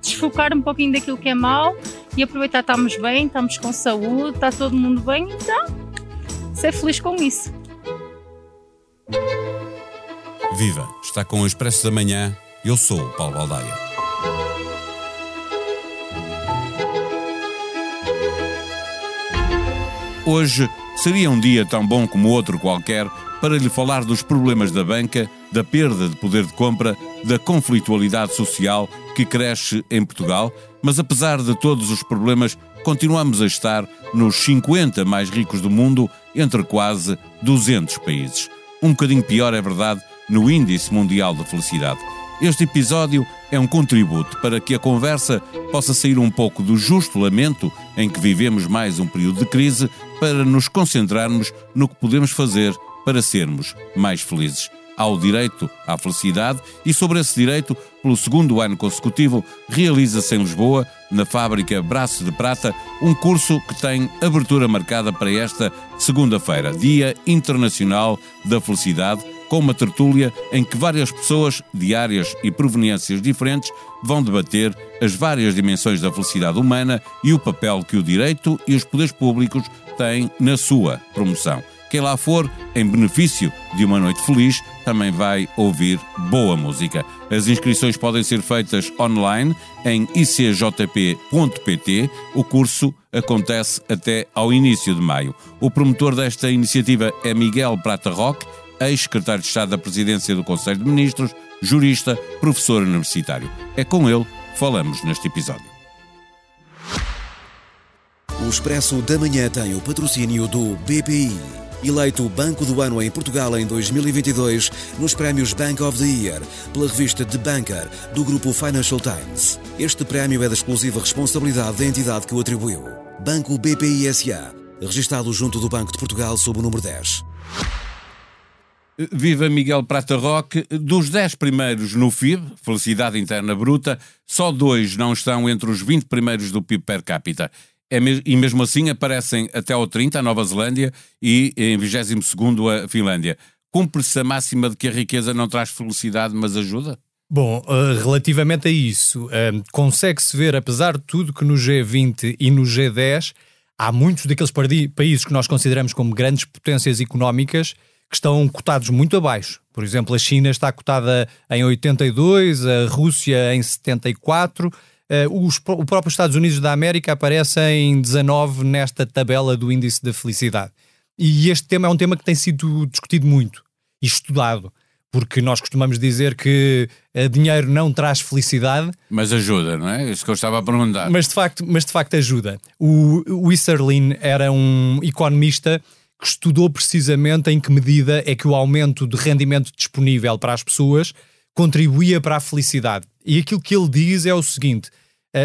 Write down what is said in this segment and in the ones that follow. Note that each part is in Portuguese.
desfocar um pouquinho daquilo que é mau e aproveitar estamos bem, estamos com saúde, está todo mundo bem, então ser feliz com isso. Viva! Está com o Expresso da Manhã. Eu sou o Paulo Baldaia. Hoje seria um dia tão bom como outro qualquer para lhe falar dos problemas da banca, da perda de poder de compra, da conflitualidade social que cresce em Portugal, mas apesar de todos os problemas, continuamos a estar nos 50 mais ricos do mundo, entre quase 200 países. Um bocadinho pior, é verdade, no Índice Mundial de Felicidade. Este episódio é um contributo para que a conversa possa sair um pouco do justo lamento em que vivemos mais um período de crise para nos concentrarmos no que podemos fazer para sermos mais felizes. Há o direito à felicidade e, sobre esse direito, pelo segundo ano consecutivo, realiza-se em Lisboa, na fábrica Braço de Prata, um curso que tem abertura marcada para esta segunda-feira, Dia Internacional da Felicidade com uma tertúlia em que várias pessoas de áreas e proveniências diferentes vão debater as várias dimensões da felicidade humana e o papel que o direito e os poderes públicos têm na sua promoção. Quem lá for, em benefício de uma noite feliz, também vai ouvir boa música. As inscrições podem ser feitas online em icjp.pt. O curso acontece até ao início de maio. O promotor desta iniciativa é Miguel Prata Roque ex-secretário de Estado da Presidência do Conselho de Ministros, jurista, professor universitário. É com ele que falamos neste episódio. O Expresso da Manhã tem o patrocínio do BPI. Eleito Banco do Ano em Portugal em 2022 nos prémios Bank of the Year pela revista The Banker do grupo Financial Times. Este prémio é da exclusiva responsabilidade da entidade que o atribuiu. Banco BPI SA, registado junto do Banco de Portugal sob o número 10. Viva Miguel Prata Roque. Dos 10 primeiros no FIB, Felicidade Interna Bruta, só dois não estão entre os 20 primeiros do PIB per capita. É, e mesmo assim aparecem até ao 30 a Nova Zelândia e em 22 a Finlândia. Cumpre-se a máxima de que a riqueza não traz felicidade, mas ajuda? Bom, uh, relativamente a isso, uh, consegue-se ver, apesar de tudo, que no G20 e no G10 há muitos daqueles países que nós consideramos como grandes potências económicas que estão cotados muito abaixo. Por exemplo, a China está cotada em 82, a Rússia em 74, uh, os, o próprio Estados Unidos da América aparece em 19 nesta tabela do índice da felicidade. E este tema é um tema que tem sido discutido muito e estudado porque nós costumamos dizer que uh, dinheiro não traz felicidade. Mas ajuda, não é? Isso que eu estava a perguntar. Mas de facto, mas de facto ajuda. O, o Isserlin era um economista que estudou precisamente em que medida é que o aumento de rendimento disponível para as pessoas contribuía para a felicidade. E aquilo que ele diz é o seguinte: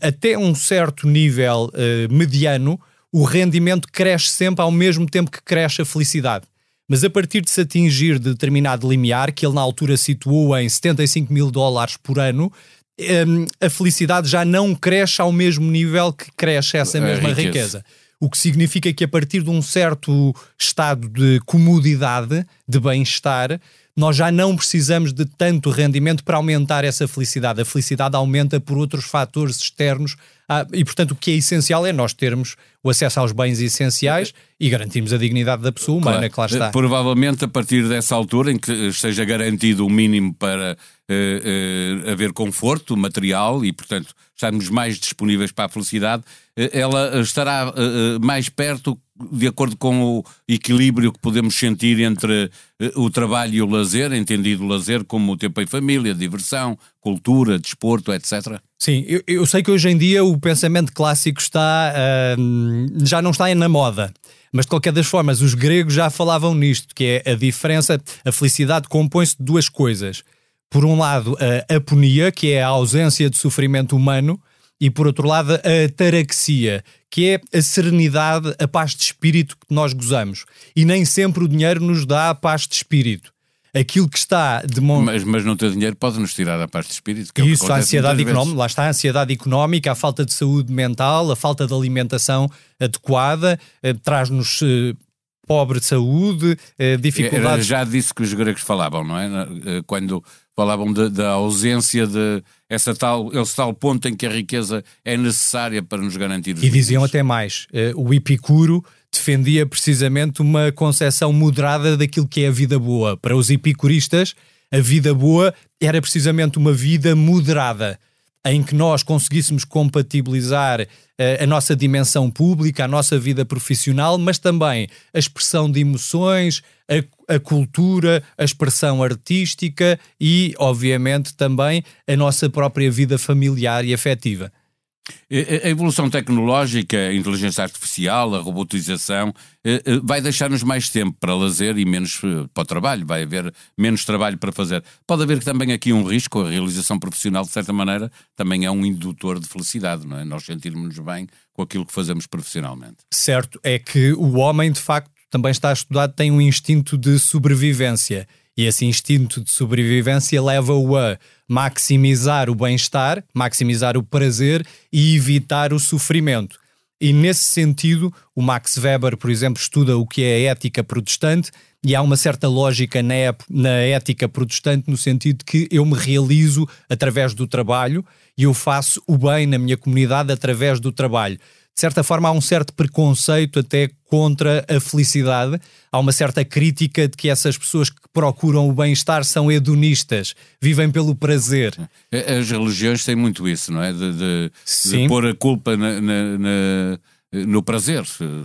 até um certo nível uh, mediano, o rendimento cresce sempre ao mesmo tempo que cresce a felicidade. Mas a partir de se atingir determinado limiar, que ele na altura situou em 75 mil dólares por ano, um, a felicidade já não cresce ao mesmo nível que cresce essa mesma riqueza. riqueza o que significa que a partir de um certo estado de comodidade, de bem-estar, nós já não precisamos de tanto rendimento para aumentar essa felicidade. A felicidade aumenta por outros fatores externos ah, e, portanto, o que é essencial é nós termos o acesso aos bens essenciais e garantirmos a dignidade da pessoa humana claro. que lá está. Provavelmente a partir dessa altura em que esteja garantido o mínimo para uh, uh, haver conforto material e, portanto, estarmos mais disponíveis para a felicidade, uh, ela estará mais perto de acordo com o equilíbrio que podemos sentir entre o trabalho e o lazer, entendido o lazer como o tempo em família, diversão, cultura, desporto, etc. Sim, eu, eu sei que hoje em dia o pensamento clássico está já não está na moda. Mas de qualquer das formas, os gregos já falavam nisto, que é a diferença, a felicidade compõe-se de duas coisas por um lado, a aponia, que é a ausência de sofrimento humano, e por outro lado, a ataraxia, que é a serenidade, a paz de espírito que nós gozamos. E nem sempre o dinheiro nos dá a paz de espírito. Aquilo que está de mas, mas não ter dinheiro pode nos tirar a paz de espírito. Que Isso, é a ansiedade económica, lá está a ansiedade económica, a falta de saúde mental, a falta de alimentação adequada, eh, traz-nos eh, pobre de saúde, eh, dificuldades. Já disse que os gregos falavam, não é? Eh, quando falavam de, da ausência de essa tal, esse tal ponto em que a riqueza é necessária para nos garantir os E diziam até mais, uh, o Epicuro defendia precisamente uma concepção moderada daquilo que é a vida boa. Para os epicuristas, a vida boa era precisamente uma vida moderada em que nós conseguíssemos compatibilizar uh, a nossa dimensão pública, a nossa vida profissional, mas também a expressão de emoções, a, a, cultura, a expressão artística e, obviamente, também a nossa própria vida familiar e afetiva. A evolução tecnológica, a inteligência artificial, a robotização, eh, eh, vai deixar-nos mais tempo para lazer e menos eh, para o trabalho, vai haver menos trabalho para fazer. Pode haver também aqui um risco, a realização profissional, de certa maneira, também é um indutor de felicidade, não é? Nós sentirmos bem com aquilo que fazemos profissionalmente. Certo, é que o homem, de facto, também está estudado, tem um instinto de sobrevivência. E esse instinto de sobrevivência leva-o a maximizar o bem-estar, maximizar o prazer e evitar o sofrimento. E nesse sentido, o Max Weber, por exemplo, estuda o que é a ética protestante e há uma certa lógica na, na ética protestante no sentido de que eu me realizo através do trabalho e eu faço o bem na minha comunidade através do trabalho de certa forma, há um certo preconceito até contra a felicidade. Há uma certa crítica de que essas pessoas que procuram o bem-estar são hedonistas, vivem pelo prazer. As religiões têm muito isso, não é? De, de, de pôr a culpa na, na, na no prazer.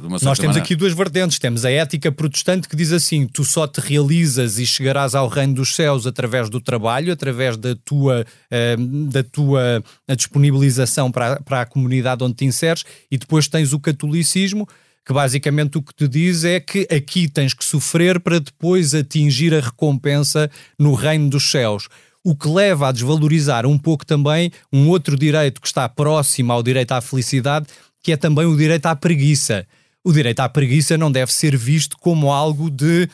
Nós temos maneira. aqui duas vertentes. Temos a ética protestante que diz assim: tu só te realizas e chegarás ao reino dos céus através do trabalho, através da tua, uh, da tua disponibilização para, para a comunidade onde te inseres, e depois tens o catolicismo. Que basicamente o que te diz é que aqui tens que sofrer para depois atingir a recompensa no reino dos céus o que leva a desvalorizar um pouco também um outro direito que está próximo ao direito à felicidade, que é também o direito à preguiça. O direito à preguiça não deve ser visto como algo de.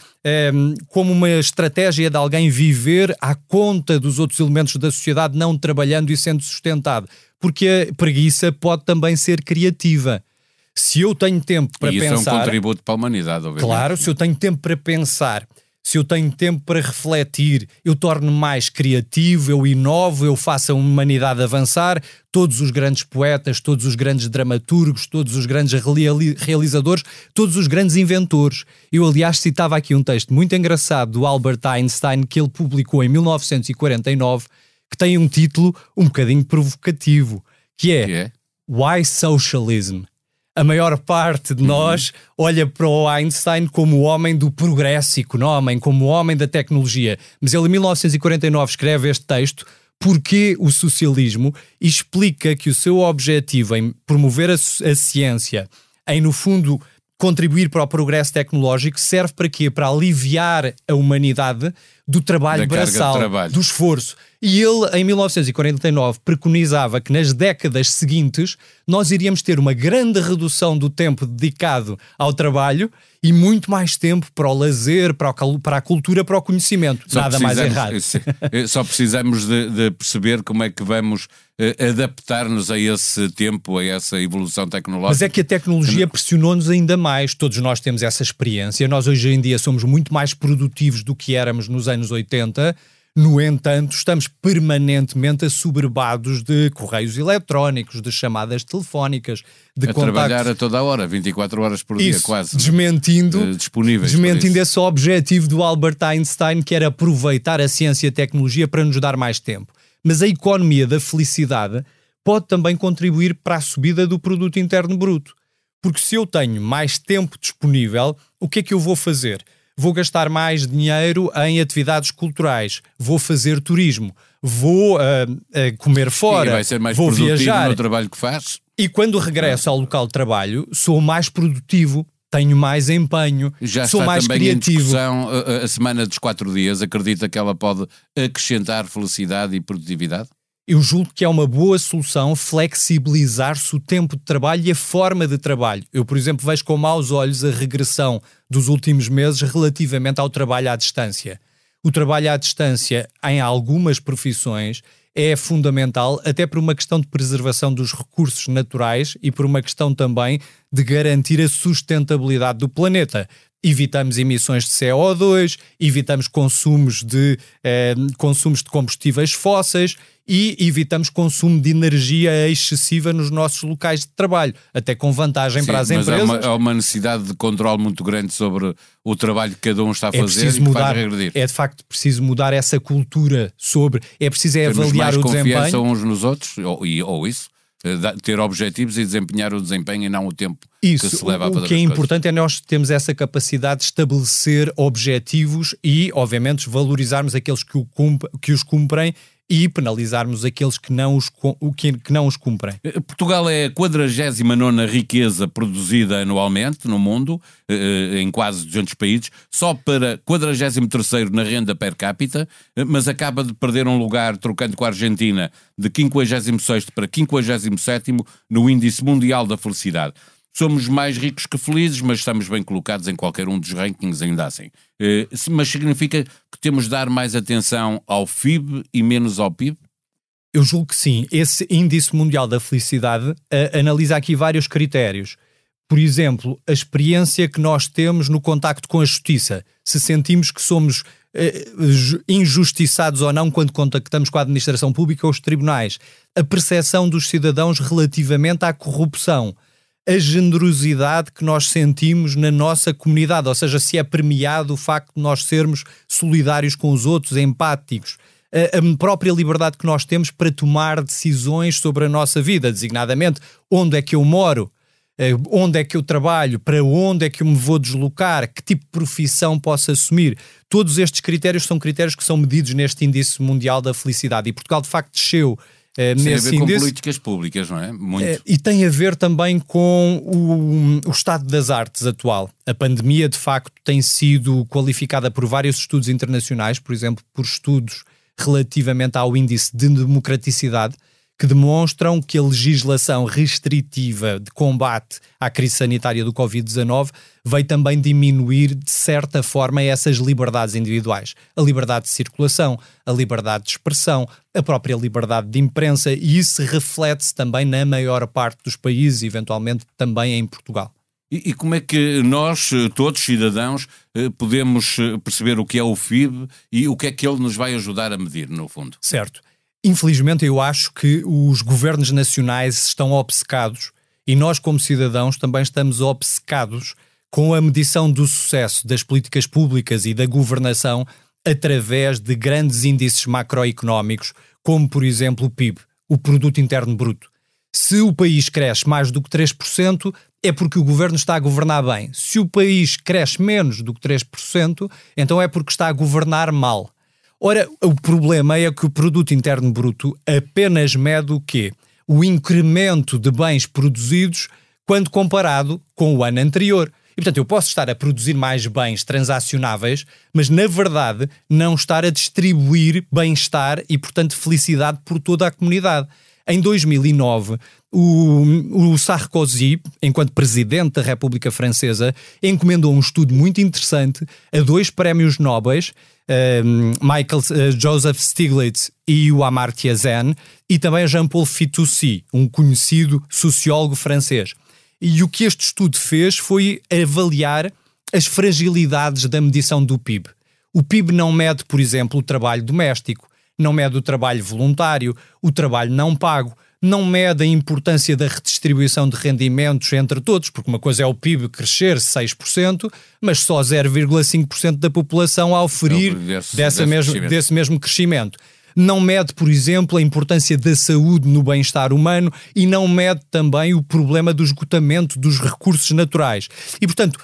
Um, como uma estratégia de alguém viver à conta dos outros elementos da sociedade, não trabalhando e sendo sustentado. Porque a preguiça pode também ser criativa. Se eu tenho tempo para e isso pensar. Isso é um contributo para a humanidade, obviamente. Claro, se eu tenho tempo para pensar se eu tenho tempo para refletir, eu torno mais criativo, eu inovo, eu faço a humanidade avançar. Todos os grandes poetas, todos os grandes dramaturgos, todos os grandes realizadores, todos os grandes inventores. Eu, aliás, citava aqui um texto muito engraçado do Albert Einstein que ele publicou em 1949, que tem um título um bocadinho provocativo, que é, que é? Why Socialism? A maior parte de nós olha para o Einstein como o homem do progresso económico, como o homem da tecnologia. Mas ele, em 1949, escreve este texto porque o socialismo explica que o seu objetivo em promover a, a ciência, em, no fundo, contribuir para o progresso tecnológico, serve para quê? Para aliviar a humanidade do trabalho braçal, trabalho. do esforço. E ele, em 1949, preconizava que nas décadas seguintes nós iríamos ter uma grande redução do tempo dedicado ao trabalho e muito mais tempo para o lazer, para, o, para a cultura, para o conhecimento. Só Nada mais errado. Só precisamos de, de, perceber como é que vamos adaptar-nos a esse tempo, a essa evolução tecnológica. Mas é que a tecnologia pressionou-nos ainda mais. Todos nós temos essa experiência. Nós hoje em dia somos muito mais produtivos do que éramos nos anos 80 no entanto, estamos permanentemente assoberbados de correios eletrónicos, de chamadas telefónicas, de a contactos. trabalhar a toda a hora, 24 horas por Isso, dia, quase. Desmentindo, uh, disponíveis desmentindo esse objetivo do Albert Einstein, que era aproveitar a ciência e a tecnologia para nos dar mais tempo. Mas a economia da felicidade pode também contribuir para a subida do produto interno bruto. Porque se eu tenho mais tempo disponível, o que é que eu vou fazer? vou gastar mais dinheiro em atividades culturais, vou fazer turismo, vou uh, uh, comer fora, e vai ser mais vou viajar no trabalho que faz. E quando regresso ao local de trabalho, sou mais produtivo, tenho mais empenho, Já sou mais criativo. Em discussão, a, a semana dos quatro dias, acredita que ela pode acrescentar felicidade e produtividade? Eu julgo que é uma boa solução flexibilizar-se o tempo de trabalho e a forma de trabalho. Eu, por exemplo, vejo com maus olhos a regressão dos últimos meses relativamente ao trabalho à distância. O trabalho à distância, em algumas profissões, é fundamental, até por uma questão de preservação dos recursos naturais e por uma questão também de garantir a sustentabilidade do planeta evitamos emissões de CO2, evitamos consumos de, eh, consumos de combustíveis fósseis e evitamos consumo de energia excessiva nos nossos locais de trabalho, até com vantagem Sim, para as mas empresas. Há uma, há uma, necessidade de controle muito grande sobre o trabalho que cada um está a é fazer preciso e mudar, regredir. É de facto preciso mudar essa cultura sobre. É preciso é avaliar mais o desempenho. confiança uns nos outros, ou, ou isso ter objetivos e desempenhar o desempenho e não o tempo Isso, que se leva a fazer O que é importante é nós termos essa capacidade de estabelecer objetivos e, obviamente, valorizarmos aqueles que, o que os cumprem e penalizarmos aqueles que não os, que, não os cumprem. Eh, Portugal é a 49 riqueza produzida anualmente no mundo, eh, em quase 200 países, só para 43 na renda per capita, eh, mas acaba de perder um lugar, trocando com a Argentina, de 56 para 57 no Índice Mundial da Felicidade. Somos mais ricos que felizes, mas estamos bem colocados em qualquer um dos rankings, ainda assim. Eh, mas significa que temos de dar mais atenção ao FIB e menos ao PIB? Eu julgo que sim. Esse Índice Mundial da Felicidade uh, analisa aqui vários critérios. Por exemplo, a experiência que nós temos no contacto com a justiça. Se sentimos que somos uh, injustiçados ou não quando contactamos com a administração pública ou os tribunais. A percepção dos cidadãos relativamente à corrupção a generosidade que nós sentimos na nossa comunidade, ou seja, se é premiado o facto de nós sermos solidários com os outros, empáticos, a, a própria liberdade que nós temos para tomar decisões sobre a nossa vida, designadamente onde é que eu moro, eh, onde é que eu trabalho, para onde é que eu me vou deslocar, que tipo de profissão posso assumir. Todos estes critérios são critérios que são medidos neste índice mundial da felicidade. E Portugal de facto desceu Uh, tem a ver com políticas públicas, não é? Muito. Uh, e tem a ver também com o, o, estado das artes atual. A pandemia, de facto, tem sido qualificada por vários estudos internacionais, por exemplo, por estudos relativamente ao índice de democraticidade, que demonstram que a legislação restritiva de combate à crise sanitária do Covid-19 veio também diminuir, de certa forma, essas liberdades individuais. A liberdade de circulação, a liberdade de expressão, a própria liberdade de imprensa, e isso reflete-se também na maior parte dos países, eventualmente também em Portugal. E, e, como é que nós, todos cidadãos, eh, podemos eh, perceber o que é o FIB e o que é que ele nos vai ajudar a medir, no fundo? Certo. Infelizmente, eu acho que os governos nacionais estão obcecados e nós, como cidadãos, também estamos obcecados com a medição do sucesso das políticas públicas e da governação através de grandes índices macroeconómicos, como, por exemplo, o PIB, o Produto Interno Bruto. Se o país cresce mais do que 3%, é porque o governo está a governar bem. Se o país cresce menos do que 3%, então é porque está a governar mal. Ora, o problema é que o produto interno bruto apenas mede o quê? O incremento de bens produzidos quando comparado com o ano anterior. E, portanto, eu posso estar a produzir mais bens transacionáveis, mas, na verdade, não estar a distribuir bem-estar e, portanto, felicidade por toda a comunidade. Em 2009, o, o, Sarkozy, enquanto presidente da República Francesa, encomendou um estudo muito interessante a dois prémios Nobel um, Michael uh, Joseph Stiglitz e o Amartya Sen, e também Jean-Paul Fitoussi, um conhecido sociólogo francês. E o que este estudo fez foi avaliar as fragilidades da medição do PIB. O PIB não mede, por exemplo, o trabalho doméstico, não mede o trabalho voluntário, o trabalho não pago, não mede a importância da redistribuição de rendimentos entre todos, porque uma coisa é o PIB crescer 6%, mas só 0,5% da população a oferir desse, desse, mesmo, desse mesmo crescimento não mede, por exemplo, a importância da saúde no bem-estar humano e não mede também o problema do esgotamento dos recursos naturais. E, portanto,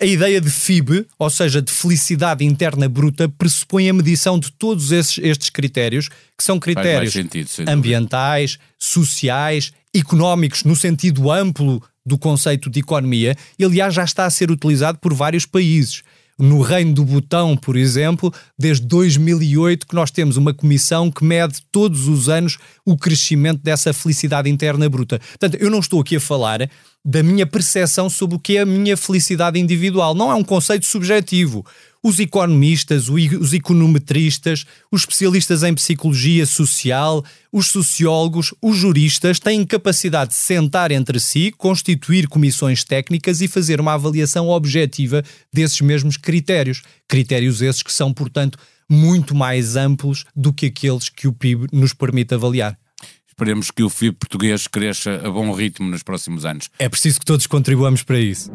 a ideia de FIB, ou seja, de felicidade interna bruta, pressupõe a medição de todos esses, estes critérios, que são critérios sentido, ambientais, sociais, económicos, no sentido amplo do conceito de economia, e aliás já está a ser utilizado por vários países. No Reino do Botão, por exemplo, desde 2008 que nós temos uma comissão que mede todos os anos o crescimento dessa felicidade interna bruta. Portanto, eu não estou aqui a falar da minha percepção sobre o que é a minha felicidade individual. Não é um conceito subjetivo. Os economistas, os econometristas, os especialistas em psicologia social, os sociólogos, os juristas têm capacidade de sentar entre si, constituir comissões técnicas e fazer uma avaliação objetiva desses mesmos critérios. Critérios esses que são, portanto, muito mais amplos do que aqueles que o PIB nos permite avaliar. Esperemos que o FIB português cresça a bom ritmo nos próximos anos. É preciso que todos contribuamos para isso.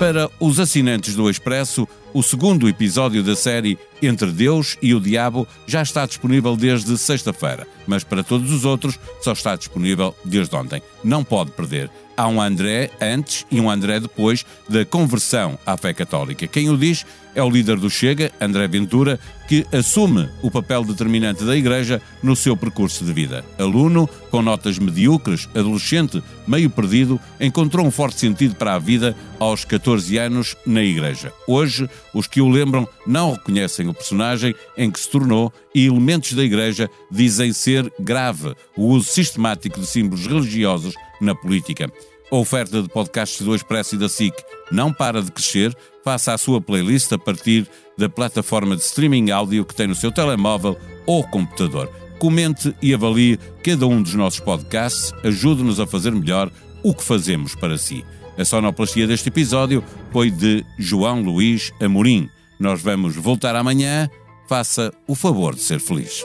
Para os assinantes do Expresso, o segundo episódio da série Entre Deus e o Diabo já está disponível desde sexta-feira, mas para todos os outros só está disponível desde ontem. Não pode perder. Há um André antes e um André depois da conversão à fé católica. Quem o diz é o líder do Chega, André Ventura, que assume o papel determinante da Igreja no seu percurso de vida. Aluno, com notas medíocres, adolescente, meio perdido, encontrou um forte sentido para a vida aos 14 anos na Igreja. Hoje, os que o lembram não reconhecem o personagem em que se tornou e elementos da Igreja dizem ser grave o uso sistemático de símbolos religiosos na política. A oferta de podcasts do Expresso e da SIC não para de crescer. Faça a sua playlist a partir da plataforma de streaming áudio que tem no seu telemóvel ou computador. Comente e avalie cada um dos nossos podcasts. Ajude-nos a fazer melhor o que fazemos para si. A sonoplastia deste episódio foi de João Luís Amorim. Nós vamos voltar amanhã. Faça o favor de ser feliz.